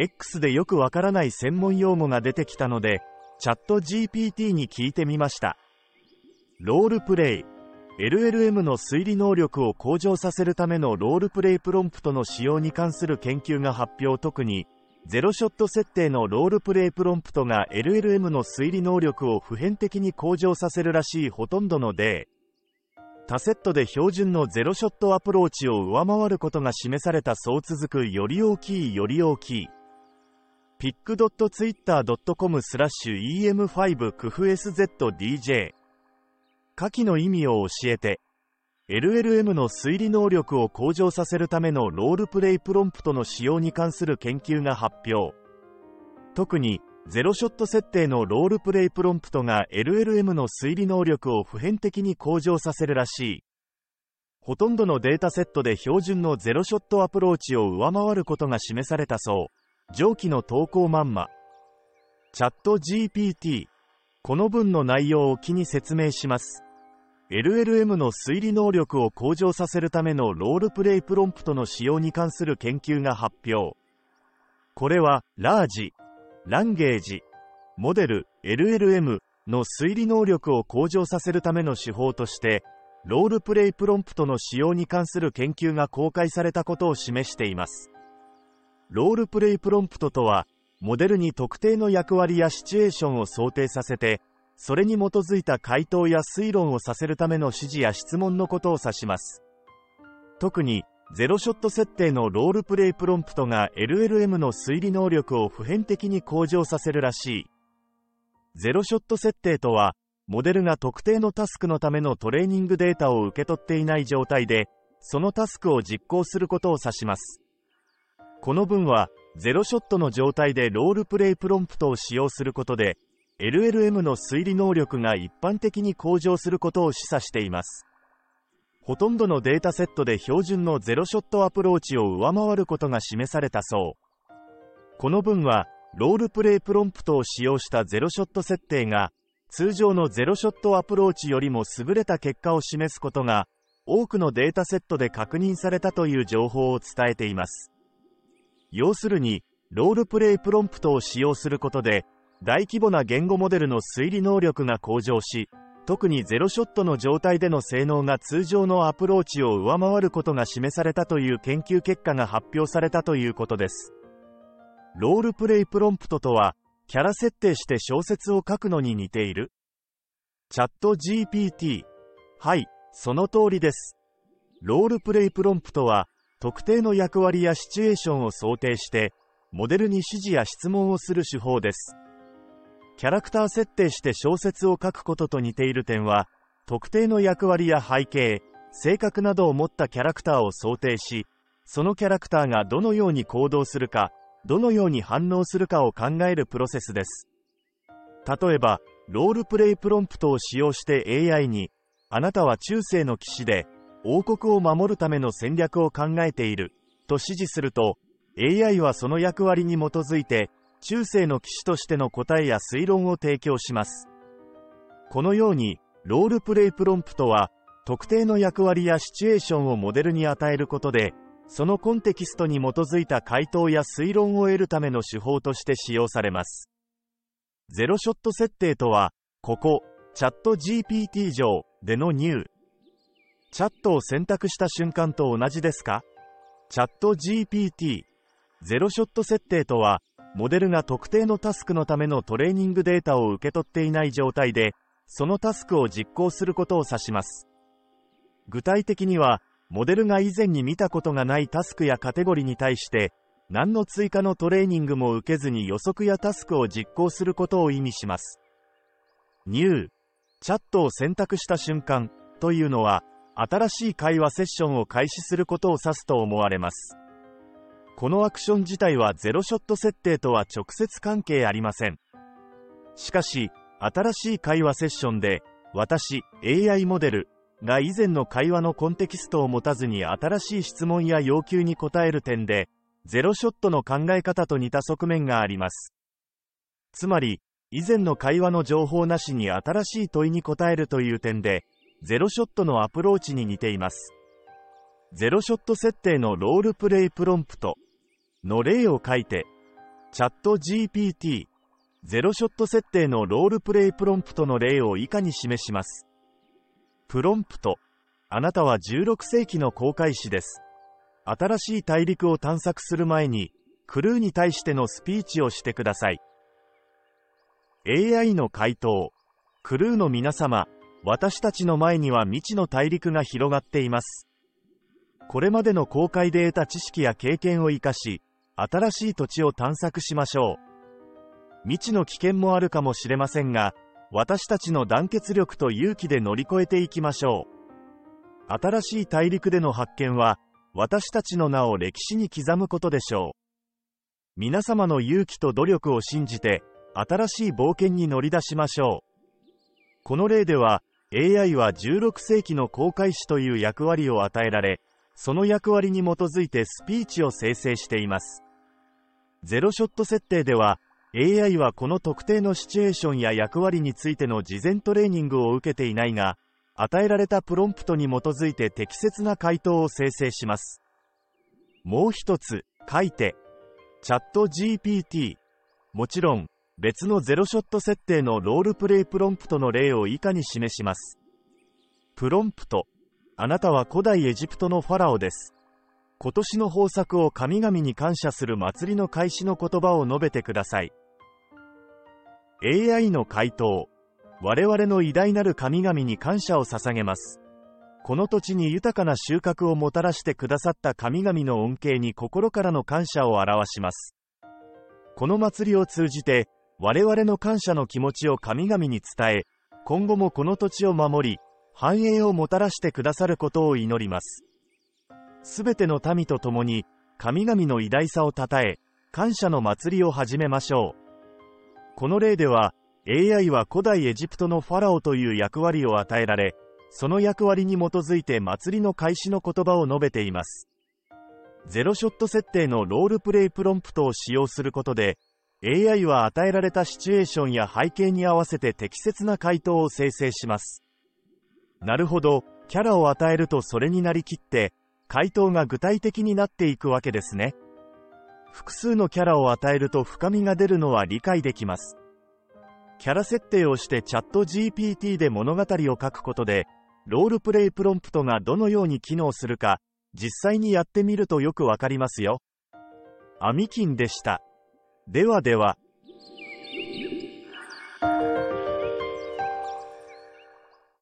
X でよくわからない専門用語が出てきたので、チャット GPT に聞いてみました。ロールプレイ。LLM の推理能力を向上させるためのロールプレイプロンプトの使用に関する研究が発表特に、ゼロショット設定のロールプレイプロンプトが LLM の推理能力を普遍的に向上させるらしいほとんどのデータセットで標準のゼロショットアプローチを上回ることが示されたそう続くより大きいより大きい。pic.twitter.com スラッシュ em5 クフ SZDJ 下記の意味を教えて。LLM の推理能力を向上させるためのロールプレイプロンプトの使用に関する研究が発表。特にゼロショット設定のロールプレイプロンプトが LLM の推理能力を普遍的に向上させるらしい。ほとんどのデータセットで標準のゼロショットアプローチを上回ることが示されたそう。上記の投稿まんま。チャット GPT。この文の内容を機に説明します。LLM の推理能力を向上させるためのロールプレイプロンプトの使用に関する研究が発表。これは、ラージ、ランゲージ、モデル、LLM の推理能力を向上させるための手法として、ロールプレイプロンプトの使用に関する研究が公開されたことを示しています。ロールプレイプロンプトとは、モデルに特定の役割やシチュエーションを想定させて、それに基づいた回答や推論をさせるための指示や質問のことを指します。特に、ゼロショット設定のロールプレイプロンプトが LLM の推理能力を普遍的に向上させるらしい。ゼロショット設定とは、モデルが特定のタスクのためのトレーニングデータを受け取っていない状態で、そのタスクを実行することを指します。この文は、ゼロショットの状態でロールプレイプロンプトを使用することで、LLM の推理能力が一般的に向上することを示唆しています。ほとんどのデータセットで標準のゼロショットアプローチを上回ることが示されたそう。この文は、ロールプレイプロンプトを使用したゼロショット設定が、通常のゼロショットアプローチよりも優れた結果を示すことが、多くのデータセットで確認されたという情報を伝えています。要するに、ロールプレイプロンプトを使用することで、大規模な言語モデルの推理能力が向上し、特にゼロショットの状態での性能が通常のアプローチを上回ることが示されたという研究結果が発表されたということです。ロールプレイプロンプトとは、キャラ設定して小説を書くのに似ているチャット GPT。はい、その通りです。ロールプレイプロンプトは、特定の役割やシチュエーションを想定して、モデルに指示や質問をする手法です。キャラクター設定して小説を書くことと似ている点は、特定の役割や背景、性格などを持ったキャラクターを想定し、そのキャラクターがどのように行動するか、どのように反応するかを考えるプロセスです。例えば、ロールプレイプロンプトを使用して AI に、あなたは中世の騎士で、王国を守るための戦略を考えている。と指示すると AI はその役割に基づいて中世の騎士としての答えや推論を提供します。このようにロールプレイプロンプトは特定の役割やシチュエーションをモデルに与えることでそのコンテキストに基づいた回答や推論を得るための手法として使用されます。ゼロショット設定とはここチャット GPT 上でのニュー。チャットを選択した瞬間と同じですか？チャット GPT ゼロショット設定とはモデルが特定のタスクのためのトレーニングデータを受け取っていない状態でそのタスクを実行することを指します具体的にはモデルが以前に見たことがないタスクやカテゴリに対して何の追加のトレーニングも受けずに予測やタスクを実行することを意味します。ニュー、チャットを選択した瞬間というのは、新しい会話セッションを開始することを指すと思われます。このアクション自体はゼロショット設定とは直接関係ありません。しかし、新しい会話セッションで、私、AI モデルが以前の会話のコンテキストを持たずに新しい質問や要求に答える点で、ゼロショットの考え方と似た側面があります。つまり、以前の会話の情報なしに新しい問いに答えるという点で、ゼロショットのアプローチに似ています。ゼロショット設定のロールプレイプロンプトの例を書いて、チャット GPT、ゼロショット設定のロールプレイプロンプトの例を以下に示します。プロンプト、あなたは16世紀の航海士です。新しい大陸を探索する前に、クルーに対してのスピーチをしてください。AI の回答、クルーの皆様、私たちの前には未知の大陸が広がっています。これまでの公開で得た知識や経験を生かし、新しい土地を探索しましょう。未知の危険もあるかもしれませんが、私たちの団結力と勇気で乗り越えていきましょう。新しい大陸での発見は、私たちの名を歴史に刻むことでしょう。皆様の勇気と努力を信じて、新しい冒険に乗り出しましょう。この例では、AI は16世紀の航海士という役割を与えられ、その役割に基づいてスピーチを生成しています。ゼロショット設定では、AI はこの特定のシチュエーションや役割についての事前トレーニングを受けていないが、与えられたプロンプトに基づいて適切な回答を生成します。もう一つ、書いて、チャット GPT。もちろん、別のゼロショット設定のロールプレイプロンプトの例を以下に示します。プロンプト。あなたは古代エジプトのファラオです。今年の豊作を神々に感謝する祭りの開始の言葉を述べてください。AI の回答。我々の偉大なる神々に感謝を捧げます。この土地に豊かな収穫をもたらしてくださった神々の恩恵に心からの感謝を表します。この祭りを通じて、我々の感謝の気持ちを神々に伝え、今後もこの土地を守り、繁栄をもたらしてくださることを祈ります。すべての民と共に、神々の偉大さを称え、感謝の祭りを始めましょう。この例では、AI は古代エジプトのファラオという役割を与えられ、その役割に基づいて祭りの開始の言葉を述べています。ゼロショット設定のロールプレイプロンプトを使用することで、AI は与えられたシチュエーションや背景に合わせて適切な回答を生成します。なるほど、キャラを与えるとそれになりきって、回答が具体的になっていくわけですね。複数のキャラを与えると深みが出るのは理解できます。キャラ設定をしてチャット GPT で物語を書くことで、ロールプレイプロンプトがどのように機能するか、実際にやってみるとよくわかりますよ。アミキンでした。ではでは。